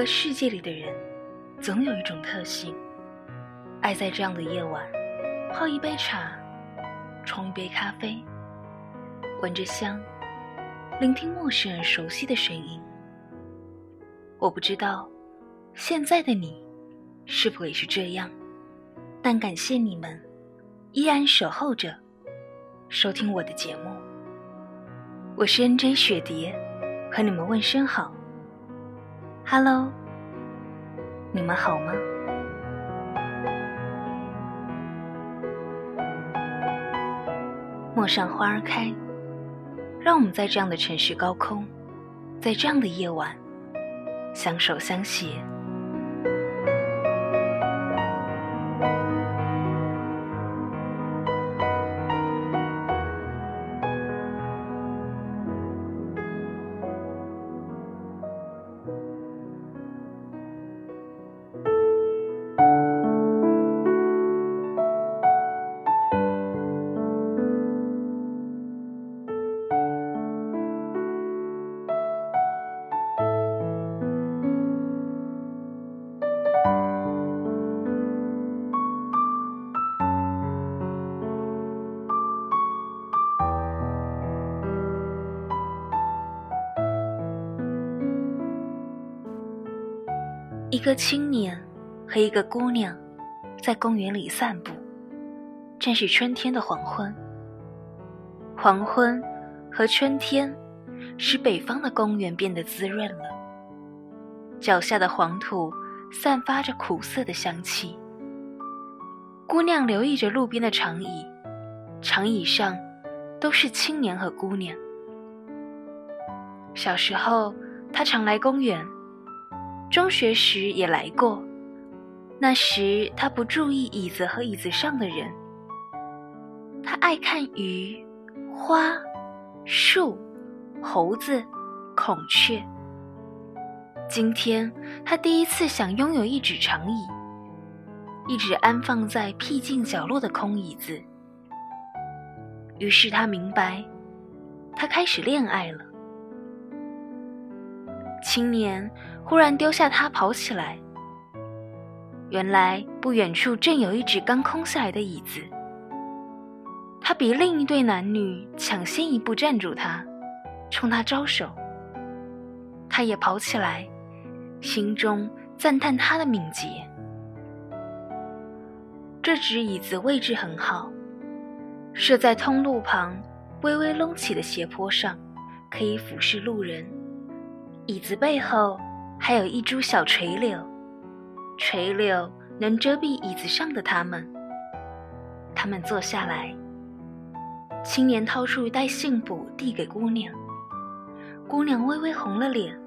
个世界里的人，总有一种特性，爱在这样的夜晚，泡一杯茶，冲一杯咖啡，闻着香，聆听陌生人熟悉的声音。我不知道，现在的你，是否也是这样？但感谢你们，依然守候着，收听我的节目。我是 N J 雪蝶，和你们问声好。Hello，你们好吗？陌上花儿开，让我们在这样的城市高空，在这样的夜晚，相守相携。一个青年和一个姑娘在公园里散步。正是春天的黄昏。黄昏和春天使北方的公园变得滋润了。脚下的黄土散发着苦涩的香气。姑娘留意着路边的长椅，长椅上都是青年和姑娘。小时候，她常来公园。中学时也来过，那时他不注意椅子和椅子上的人。他爱看鱼、花、树、猴子、孔雀。今天他第一次想拥有一只长椅，一只安放在僻静角落的空椅子。于是他明白，他开始恋爱了。青年忽然丢下他，跑起来。原来不远处正有一只刚空下来的椅子。他比另一对男女抢先一步站住他，冲他招手。他也跑起来，心中赞叹他的敏捷。这只椅子位置很好，设在通路旁微微隆起的斜坡上，可以俯视路人。椅子背后还有一株小垂柳，垂柳能遮蔽椅子上的他们。他们坐下来，青年掏出一袋信簿递给姑娘，姑娘微微红了脸。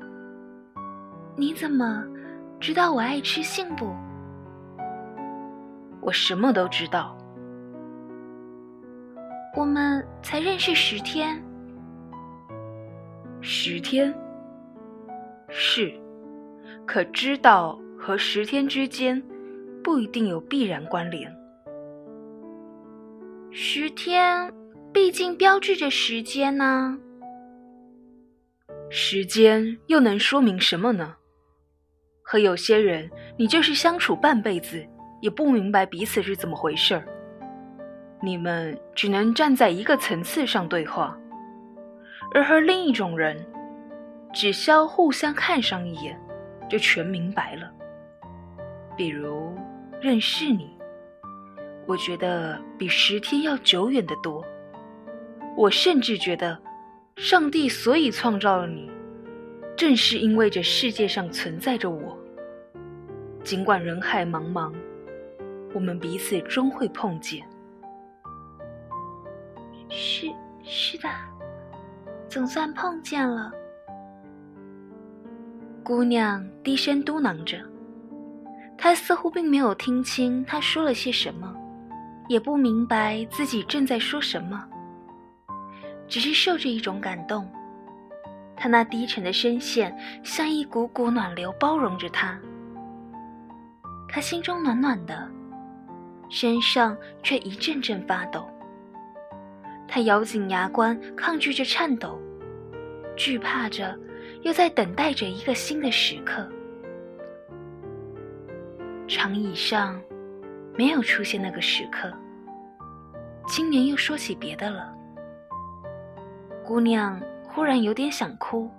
你怎么知道我爱吃杏脯？我什么都知道。我们才认识十天。十天。是，可知道和十天之间不一定有必然关联。十天毕竟标志着时间呢。时间又能说明什么呢？和有些人，你就是相处半辈子也不明白彼此是怎么回事儿。你们只能站在一个层次上对话，而和另一种人。只需要互相看上一眼，就全明白了。比如认识你，我觉得比十天要久远的多。我甚至觉得，上帝所以创造了你，正是因为这世界上存在着我。尽管人海茫茫，我们彼此终会碰见。是是的，总算碰见了。姑娘低声嘟囔着，她似乎并没有听清他说了些什么，也不明白自己正在说什么，只是受着一种感动。她那低沉的声线像一股股暖流，包容着她。她心中暖暖的，身上却一阵阵发抖。她咬紧牙关，抗拒着颤抖，惧怕着。又在等待着一个新的时刻。长椅上没有出现那个时刻。青年又说起别的了。姑娘忽然有点想哭。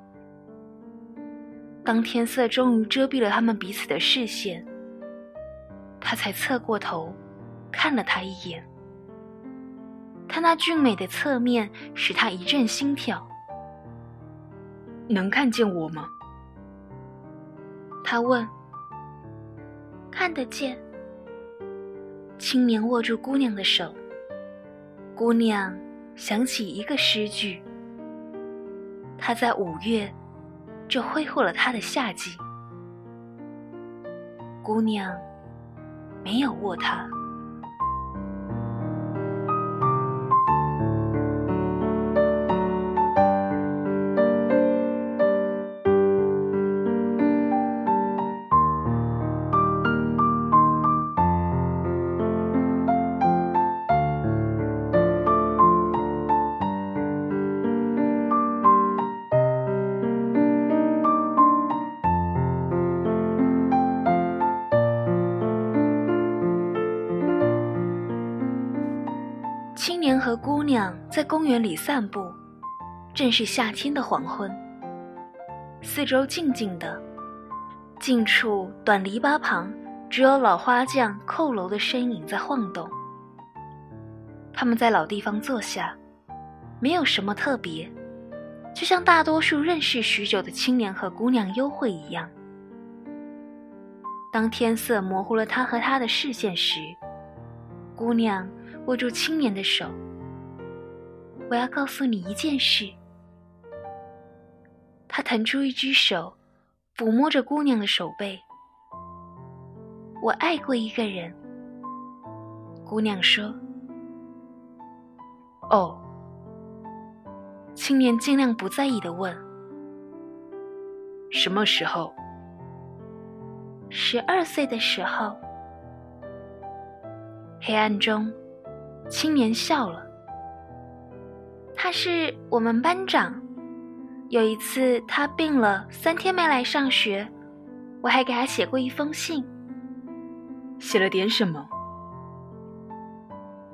当天色终于遮蔽了他们彼此的视线，她才侧过头看了他一眼。他那俊美的侧面使他一阵心跳。能看见我吗？他问。看得见。青年握住姑娘的手。姑娘想起一个诗句。他在五月，就挥霍了他的夏季。姑娘没有握他。和姑娘在公园里散步，正是夏天的黄昏。四周静静的，近处短篱笆旁只有老花匠扣楼的身影在晃动。他们在老地方坐下，没有什么特别，就像大多数认识许久的青年和姑娘幽会一样。当天色模糊了他和她的视线时，姑娘。握住青年的手，我要告诉你一件事。他腾出一只手，抚摸着姑娘的手背。我爱过一个人。姑娘说：“哦。”青年尽量不在意的问：“什么时候？”十二岁的时候。黑暗中。青年笑了。他是我们班长。有一次他病了，三天没来上学，我还给他写过一封信。写了点什么？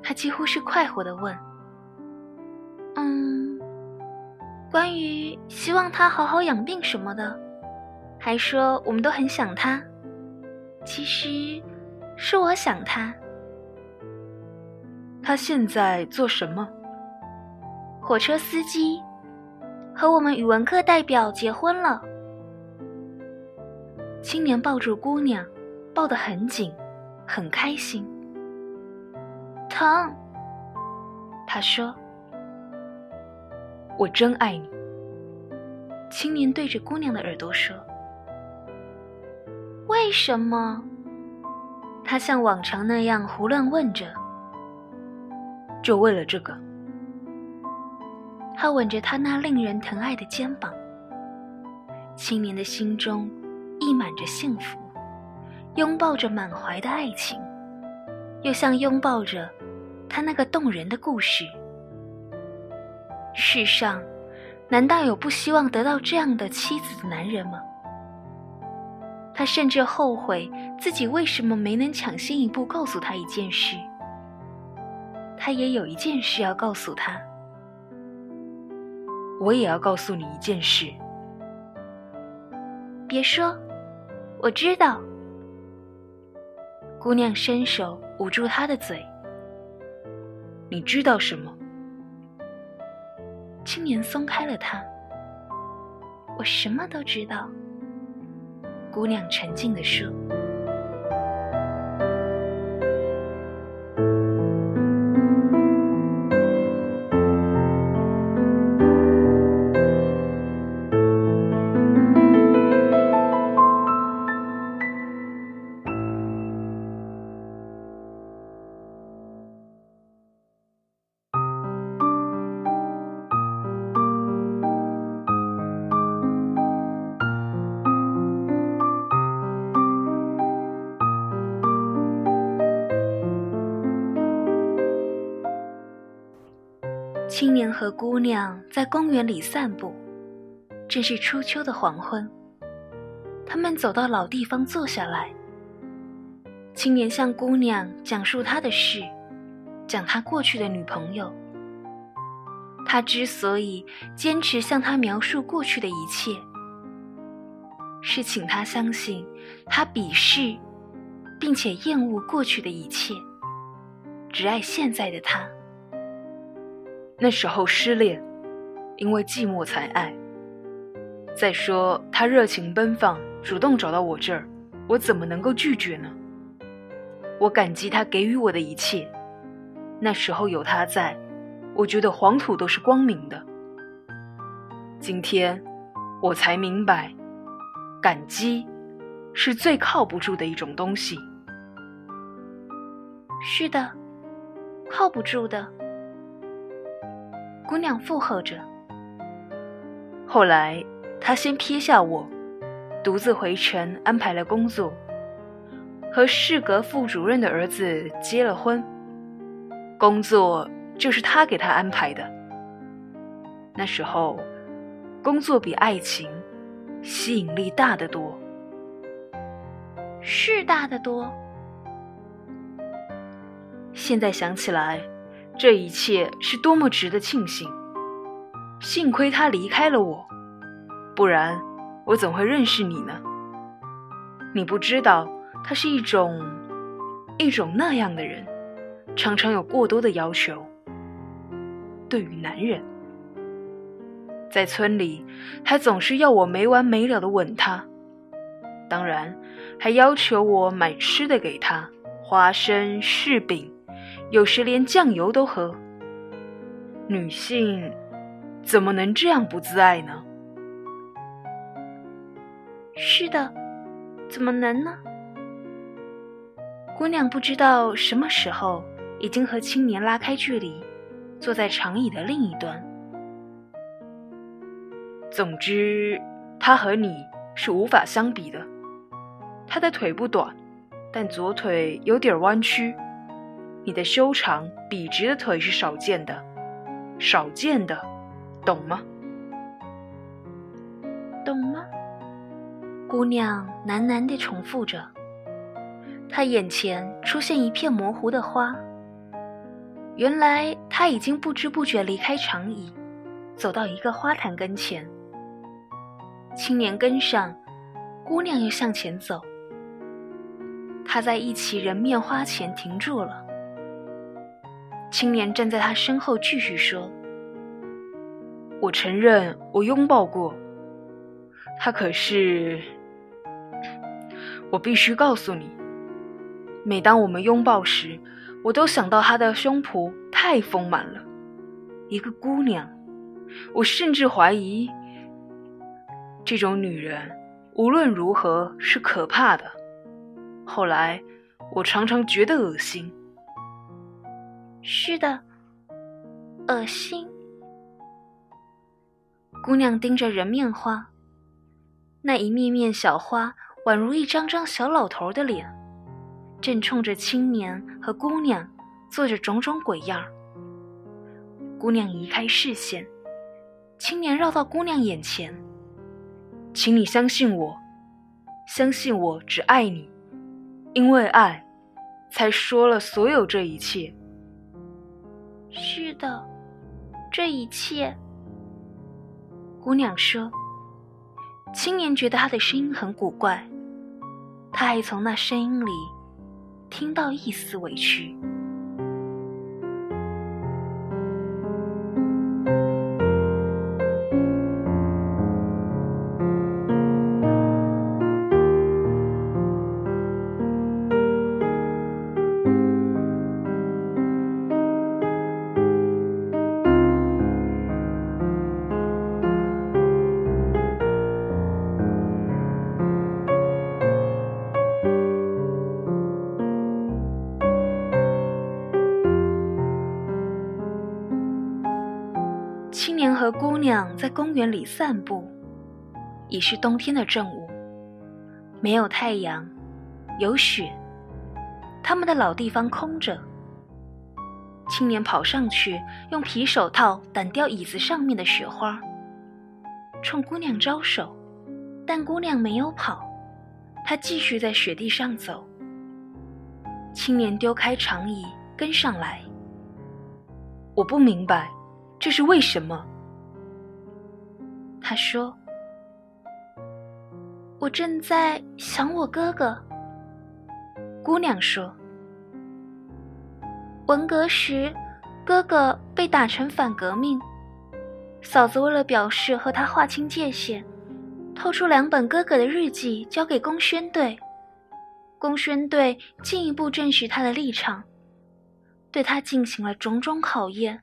他几乎是快活的问。嗯，关于希望他好好养病什么的，还说我们都很想他。其实，是我想他。他现在做什么？火车司机，和我们语文课代表结婚了。青年抱住姑娘，抱得很紧，很开心。疼，他说：“我真爱你。”青年对着姑娘的耳朵说：“为什么？”他像往常那样胡乱问着。就为了这个，他吻着她那令人疼爱的肩膀。青年的心中溢满着幸福，拥抱着满怀的爱情，又像拥抱着他那个动人的故事。世上，难道有不希望得到这样的妻子的男人吗？他甚至后悔自己为什么没能抢先一步告诉他一件事。他也有一件事要告诉他。我也要告诉你一件事。别说，我知道。姑娘伸手捂住他的嘴。你知道什么？青年松开了他。我什么都知道。姑娘沉静地说。青年和姑娘在公园里散步，正是初秋的黄昏。他们走到老地方坐下来。青年向姑娘讲述他的事，讲他过去的女朋友。他之所以坚持向她描述过去的一切，是请她相信他鄙视并且厌恶过去的一切，只爱现在的他。那时候失恋，因为寂寞才爱。再说他热情奔放，主动找到我这儿，我怎么能够拒绝呢？我感激他给予我的一切，那时候有他在。我觉得黄土都是光明的。今天，我才明白，感激是最靠不住的一种东西。是的，靠不住的。姑娘附和着。后来，他先撇下我，独自回城安排了工作，和市阁副主任的儿子结了婚。工作。就是他给他安排的。那时候，工作比爱情吸引力大得多，是大得多。现在想起来，这一切是多么值得庆幸！幸亏他离开了我，不然我怎会认识你呢？你不知道，他是一种一种那样的人，常常有过多的要求。对于男人，在村里，他总是要我没完没了的吻他，当然还要求我买吃的给他，花生、柿饼，有时连酱油都喝。女性怎么能这样不自爱呢？是的，怎么能呢？姑娘不知道什么时候已经和青年拉开距离。坐在长椅的另一端。总之，他和你是无法相比的。他的腿不短，但左腿有点弯曲。你的修长笔直的腿是少见的，少见的，懂吗？懂吗？姑娘喃喃地重复着。她眼前出现一片模糊的花。原来他已经不知不觉离开长椅，走到一个花坛跟前。青年跟上，姑娘又向前走。他在一齐人面花前停住了。青年站在他身后继续说：“我承认，我拥抱过他，可是我必须告诉你，每当我们拥抱时。”我都想到她的胸脯太丰满了，一个姑娘。我甚至怀疑，这种女人无论如何是可怕的。后来，我常常觉得恶心。是的，恶心。姑娘盯着人面花，那一面面小花宛如一张张小老头的脸。正冲着青年和姑娘做着种种鬼样姑娘移开视线，青年绕到姑娘眼前，请你相信我，相信我只爱你，因为爱，才说了所有这一切。是的，这一切。姑娘说。青年觉得他的声音很古怪，他还从那声音里。听到一丝委屈。青年和姑娘在公园里散步，已是冬天的正午，没有太阳，有雪，他们的老地方空着。青年跑上去，用皮手套掸掉椅子上面的雪花，冲姑娘招手，但姑娘没有跑，她继续在雪地上走。青年丢开长椅，跟上来。我不明白，这是为什么？他说：“我正在想我哥哥。”姑娘说：“文革时，哥哥被打成反革命，嫂子为了表示和他划清界限，偷出两本哥哥的日记交给公宣队。公宣队进一步证实他的立场，对他进行了种种考验，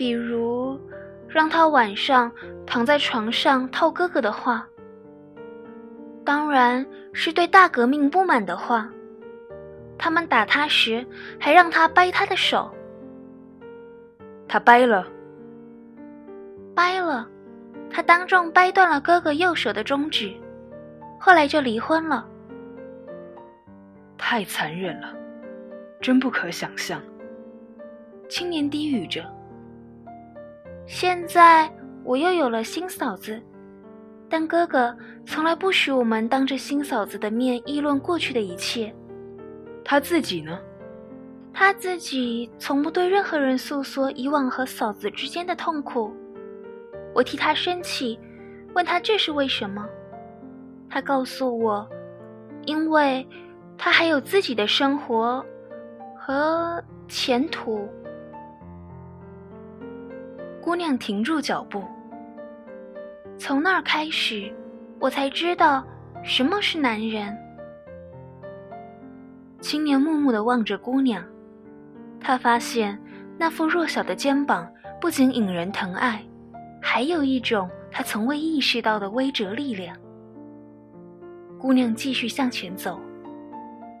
比如让他晚上躺在床上套哥哥的话。”当然是对大革命不满的话。他们打他时，还让他掰他的手。他掰了，掰了，他当众掰断了哥哥右手的中指，后来就离婚了。太残忍了，真不可想象。青年低语着。现在我又有了新嫂子。但哥哥从来不许我们当着新嫂子的面议论过去的一切。他自己呢？他自己从不对任何人诉说以往和嫂子之间的痛苦。我替他生气，问他这是为什么。他告诉我，因为他还有自己的生活和前途。姑娘停住脚步。从那儿开始，我才知道什么是男人。青年木木地望着姑娘，他发现那副弱小的肩膀不仅引人疼爱，还有一种他从未意识到的威慑力量。姑娘继续向前走，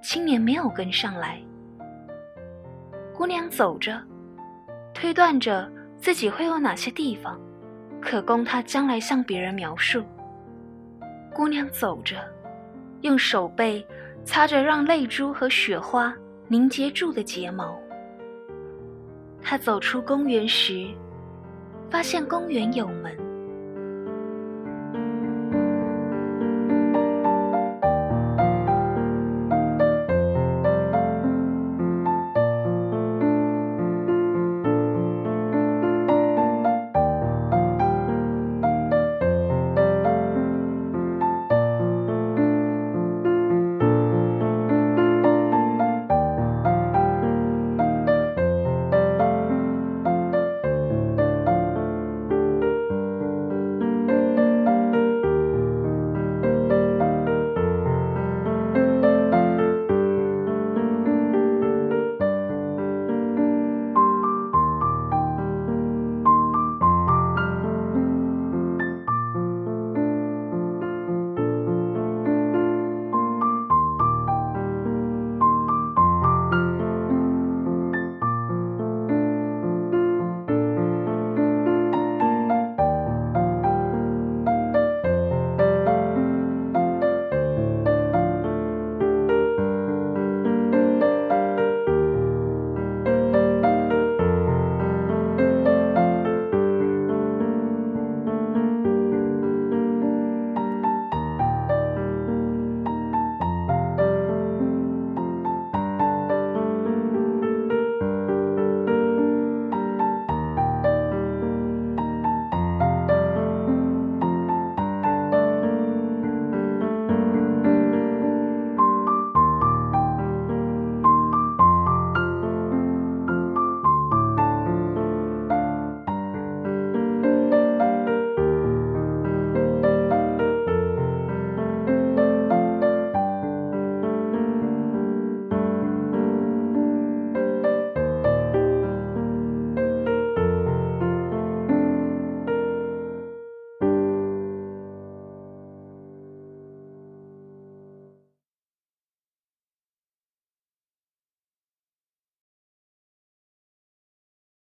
青年没有跟上来。姑娘走着，推断着自己会有哪些地方。可供他将来向别人描述。姑娘走着，用手背擦着让泪珠和雪花凝结住的睫毛。她走出公园时，发现公园有门，